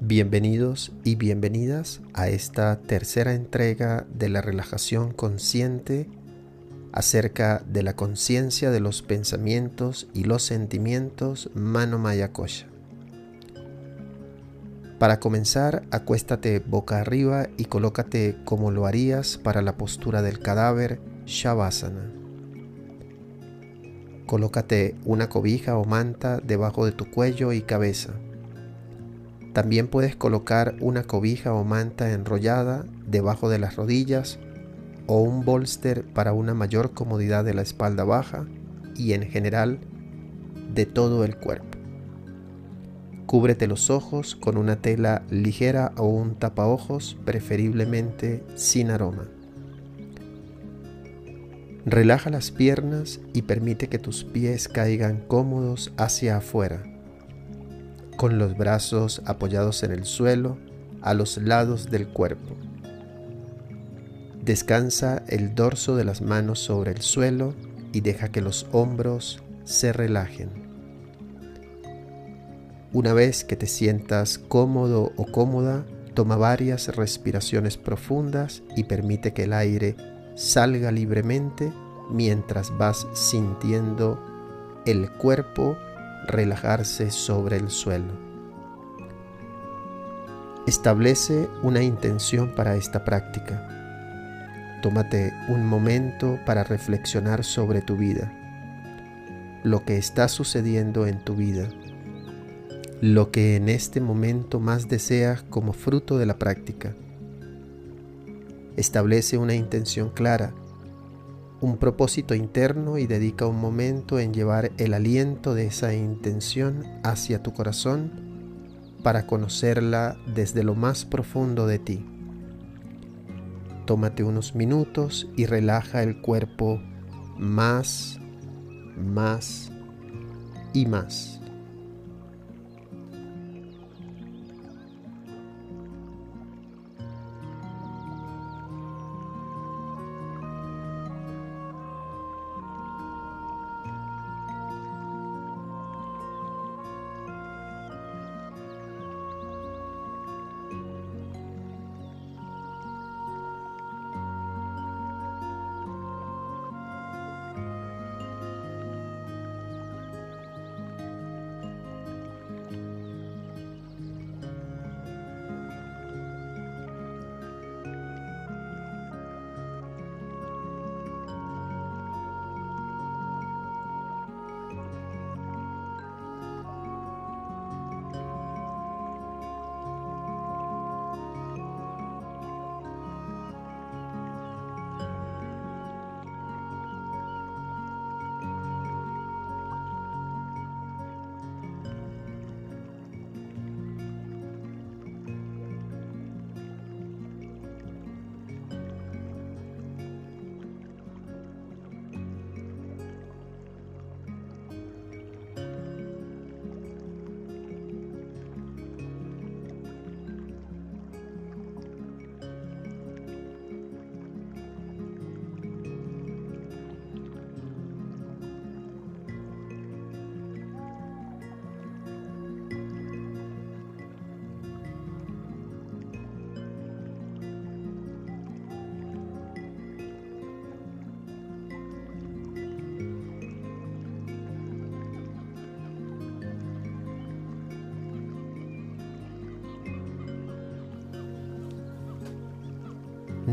Bienvenidos y bienvenidas a esta tercera entrega de la relajación consciente acerca de la conciencia de los pensamientos y los sentimientos Mano Maya Kosha. Para comenzar, acuéstate boca arriba y colócate como lo harías para la postura del cadáver Shavasana. Colócate una cobija o manta debajo de tu cuello y cabeza. También puedes colocar una cobija o manta enrollada debajo de las rodillas o un bolster para una mayor comodidad de la espalda baja y en general de todo el cuerpo. Cúbrete los ojos con una tela ligera o un tapaojos, preferiblemente sin aroma. Relaja las piernas y permite que tus pies caigan cómodos hacia afuera con los brazos apoyados en el suelo a los lados del cuerpo. Descansa el dorso de las manos sobre el suelo y deja que los hombros se relajen. Una vez que te sientas cómodo o cómoda, toma varias respiraciones profundas y permite que el aire salga libremente mientras vas sintiendo el cuerpo relajarse sobre el suelo. Establece una intención para esta práctica. Tómate un momento para reflexionar sobre tu vida, lo que está sucediendo en tu vida, lo que en este momento más deseas como fruto de la práctica. Establece una intención clara un propósito interno y dedica un momento en llevar el aliento de esa intención hacia tu corazón para conocerla desde lo más profundo de ti. Tómate unos minutos y relaja el cuerpo más, más y más.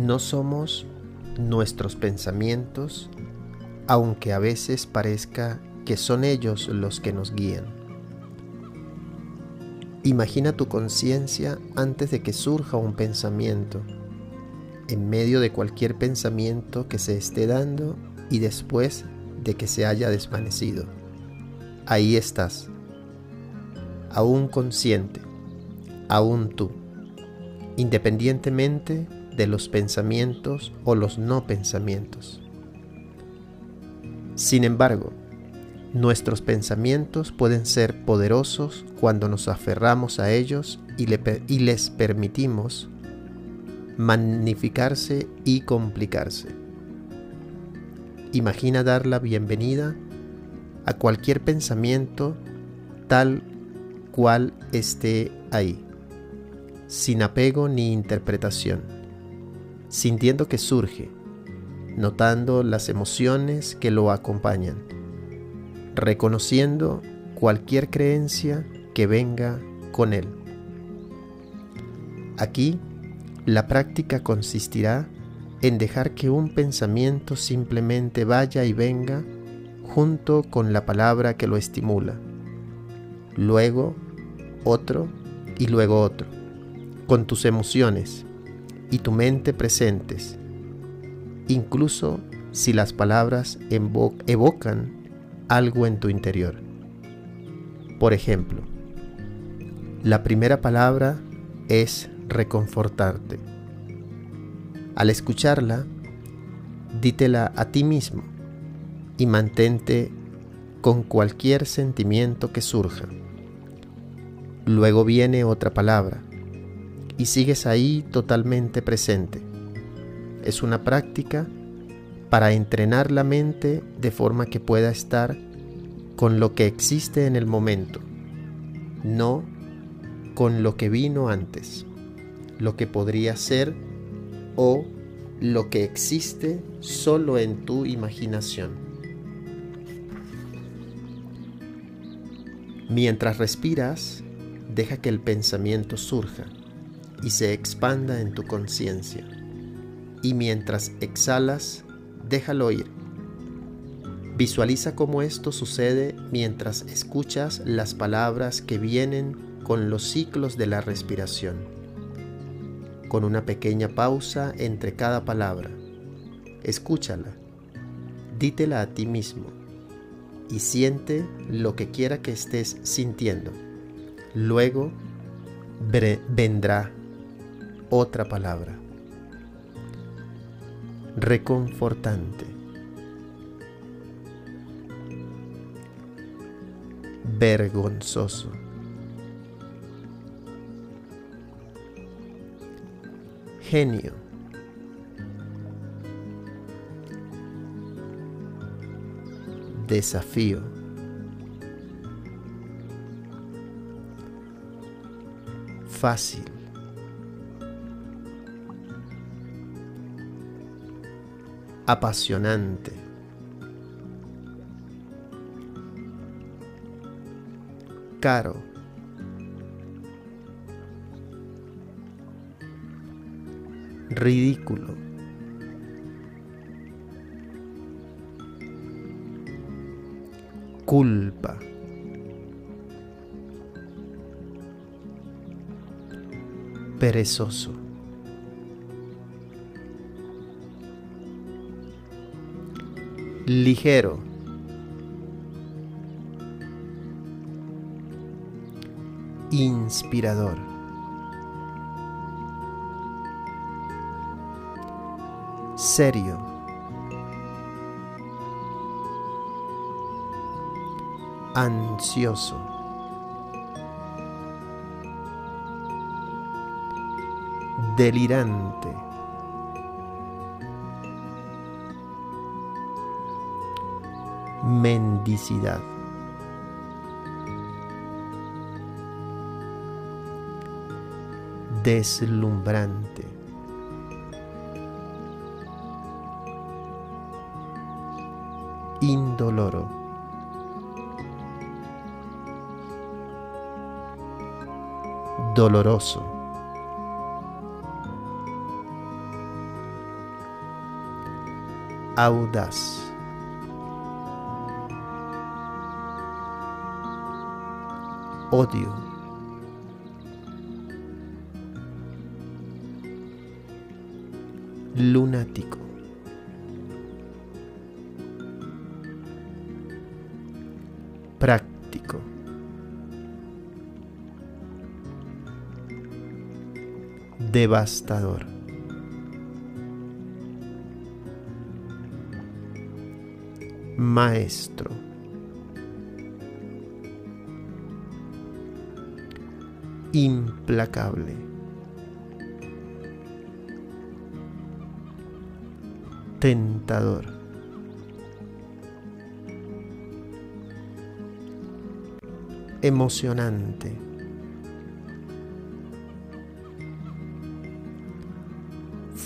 No somos nuestros pensamientos, aunque a veces parezca que son ellos los que nos guían. Imagina tu conciencia antes de que surja un pensamiento, en medio de cualquier pensamiento que se esté dando y después de que se haya desvanecido. Ahí estás, aún consciente, aún tú, independientemente de los pensamientos o los no pensamientos. Sin embargo, nuestros pensamientos pueden ser poderosos cuando nos aferramos a ellos y, les permitimos magnificarse y complicarse. Imagina dar la bienvenida a cualquier pensamiento tal cual esté ahí, sin apego ni interpretación, sintiendo que surge, notando las emociones que lo acompañan, reconociendo cualquier creencia que venga con él. Aquí, la práctica consistirá en dejar que un pensamiento simplemente vaya y venga junto con la palabra que lo estimula, luego otro y luego otro, con tus emociones y tu mente presentes, incluso si las palabras evocan algo en tu interior. Por ejemplo, la primera palabra es reconfortarte. Al escucharla, dítela a ti mismo y mantente con cualquier sentimiento que surja. Luego viene otra palabra y sigues ahí totalmente presente. Es una práctica para entrenar la mente de forma que pueda estar con lo que existe en el momento, no con lo que vino antes, lo que podría ser o lo que existe solo en tu imaginación. Mientras respiras, deja que el pensamiento surja y se expanda en tu conciencia. Y mientras exhalas, déjalo ir. Visualiza cómo esto sucede mientras escuchas las palabras que vienen con los ciclos de la respiración, con una pequeña pausa entre cada palabra. Escúchala, dítela a ti mismo y siente lo que quiera que estés sintiendo. Luego vendrá otra palabra. Reconfortante. Vergonzoso. Genio. Desafío. Fácil. Apasionante. Caro. Ridículo. Culpa. Perezoso. Ligero. Inspirador. Serio. Ansioso. Delirante. Mendicidad. Deslumbrante. Indoloro. Doloroso. Audaz. Odio. Lunático. Práctico. Devastador. Maestro. Implacable. Tentador. Emocionante.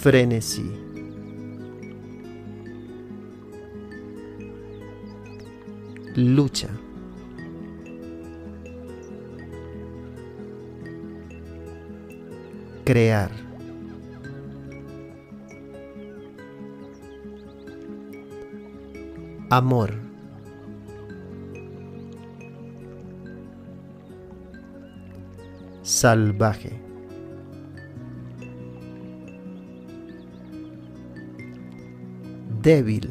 frenesí. Lucha. Crear. Amor. Salvaje. débil.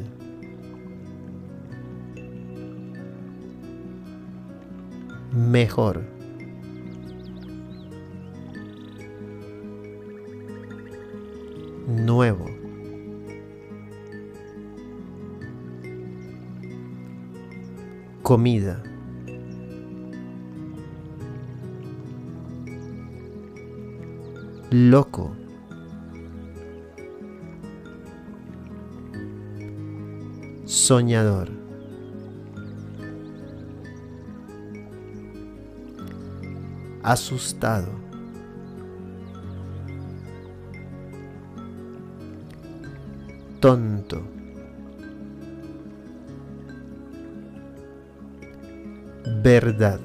Mejor. Nuevo. Comida. Loco. soñador. Asustado. Tonto. Verdad.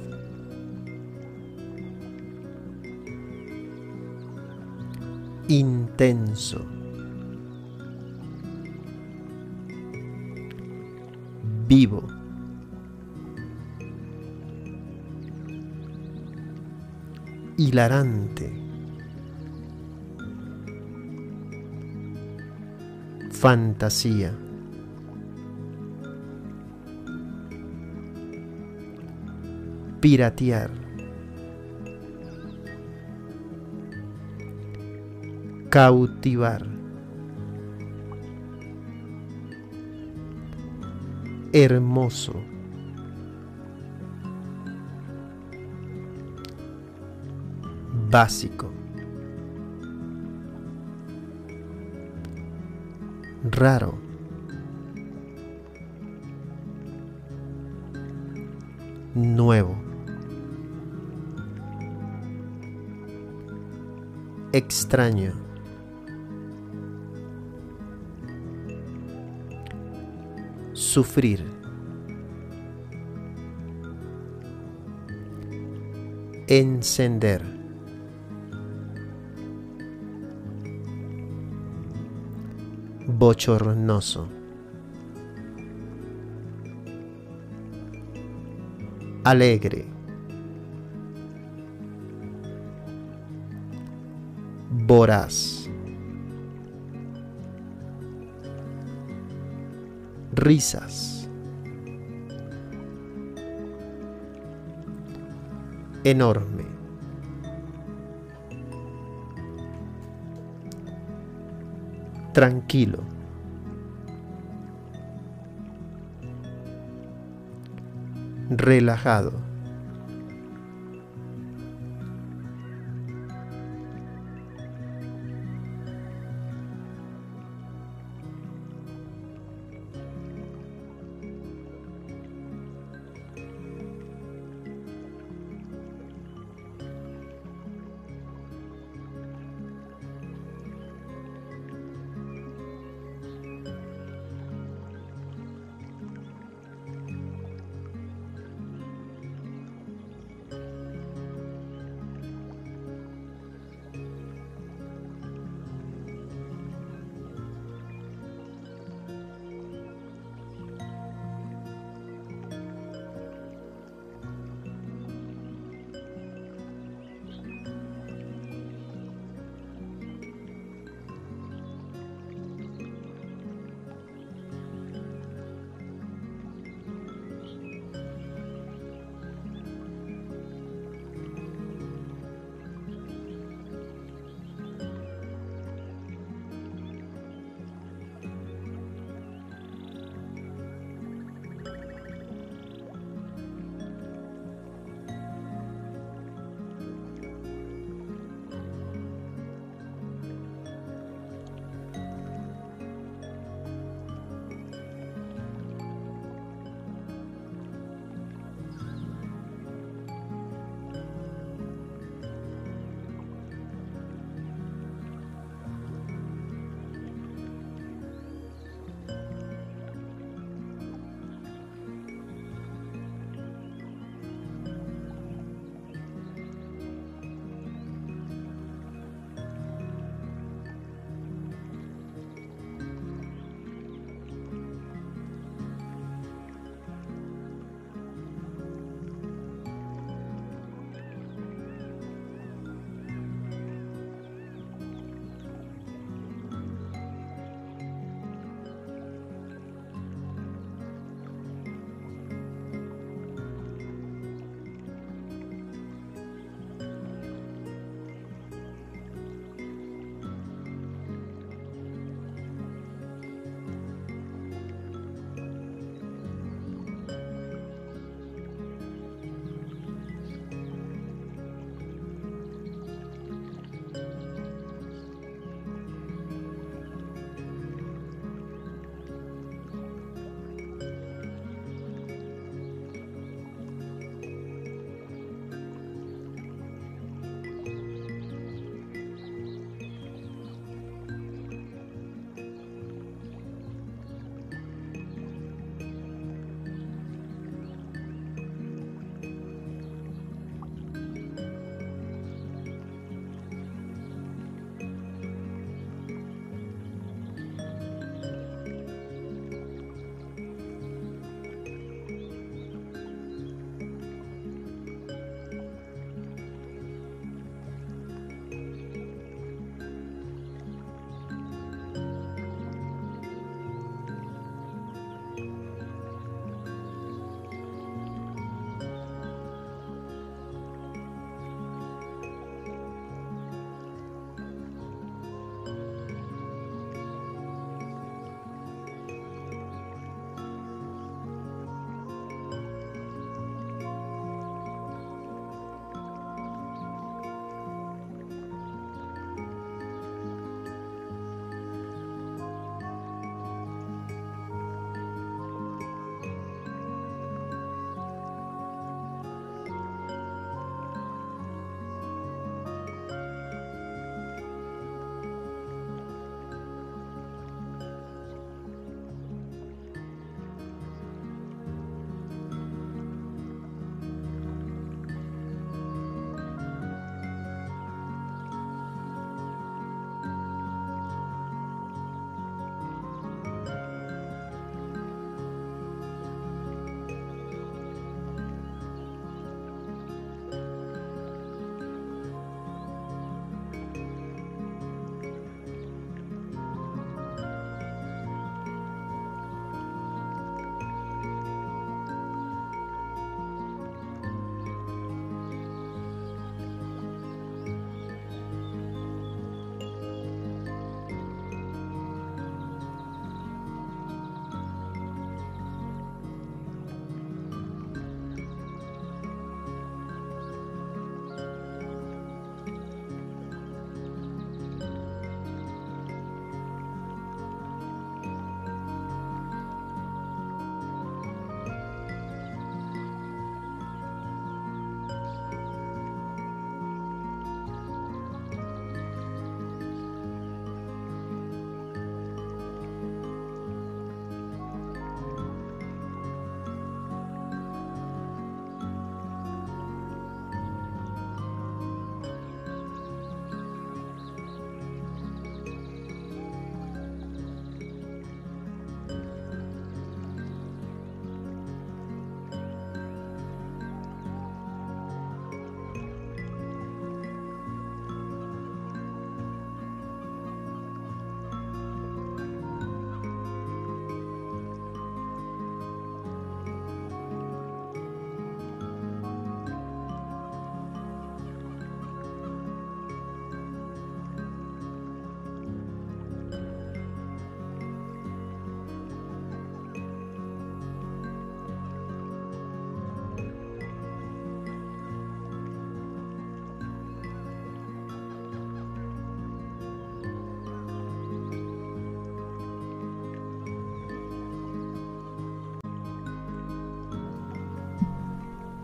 Intenso. vivo. Hilarante. Fantasía. Piratear. Cautivar. hermoso. Básico. Raro. Nuevo. Extraño. sufrir. Encender. Bochornoso. Alegre. Voraz. risas. Enorme. Tranquilo. Relajado.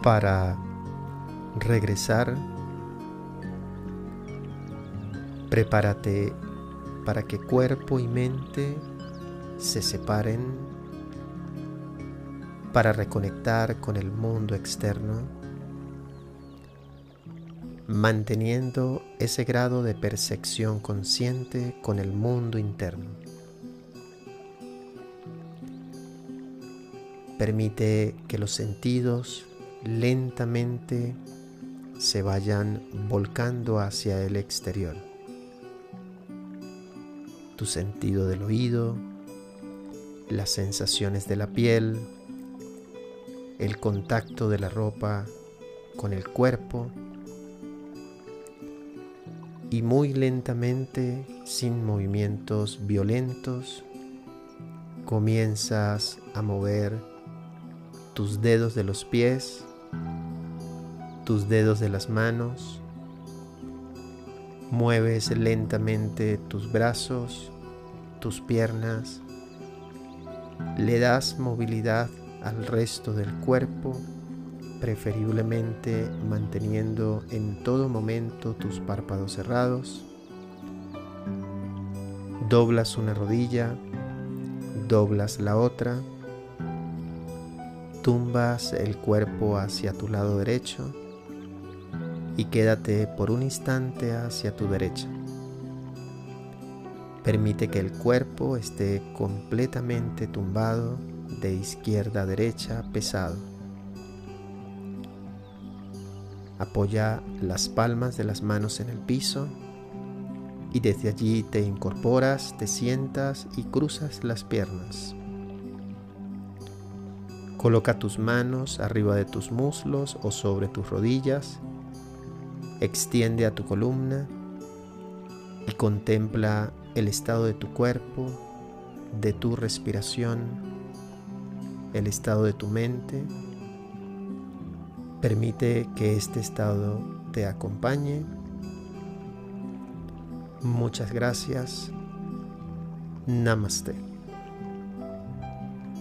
Para regresar. Prepárate para que cuerpo y mente se separen para reconectar con el mundo externo, manteniendo ese grado de percepción consciente con el mundo interno. Permite que los sentidos lentamente se vayan volcando hacia el exterior. Tu sentido del oído, las sensaciones de la piel, el contacto de la ropa con el cuerpo y muy lentamente, sin movimientos violentos, comienzas a mover tus dedos de los pies, tus dedos de las manos, mueves lentamente tus brazos, tus piernas, le das movilidad al resto del cuerpo, preferiblemente manteniendo en todo momento tus párpados cerrados. Doblas una rodilla, doblas la otra, tumbas el cuerpo hacia tu lado derecho y quédate por un instante hacia tu derecha. Permite que el cuerpo esté completamente tumbado de izquierda a derecha pesado. Apoya las palmas de las manos en el piso y desde allí te incorporas, te sientas y cruzas las piernas. Coloca tus manos arriba de tus muslos o sobre tus rodillas. Extiende a tu columna y contempla el estado de tu cuerpo, de tu respiración el estado de tu mente. Permite que este estado te acompañe. Muchas gracias. Namaste.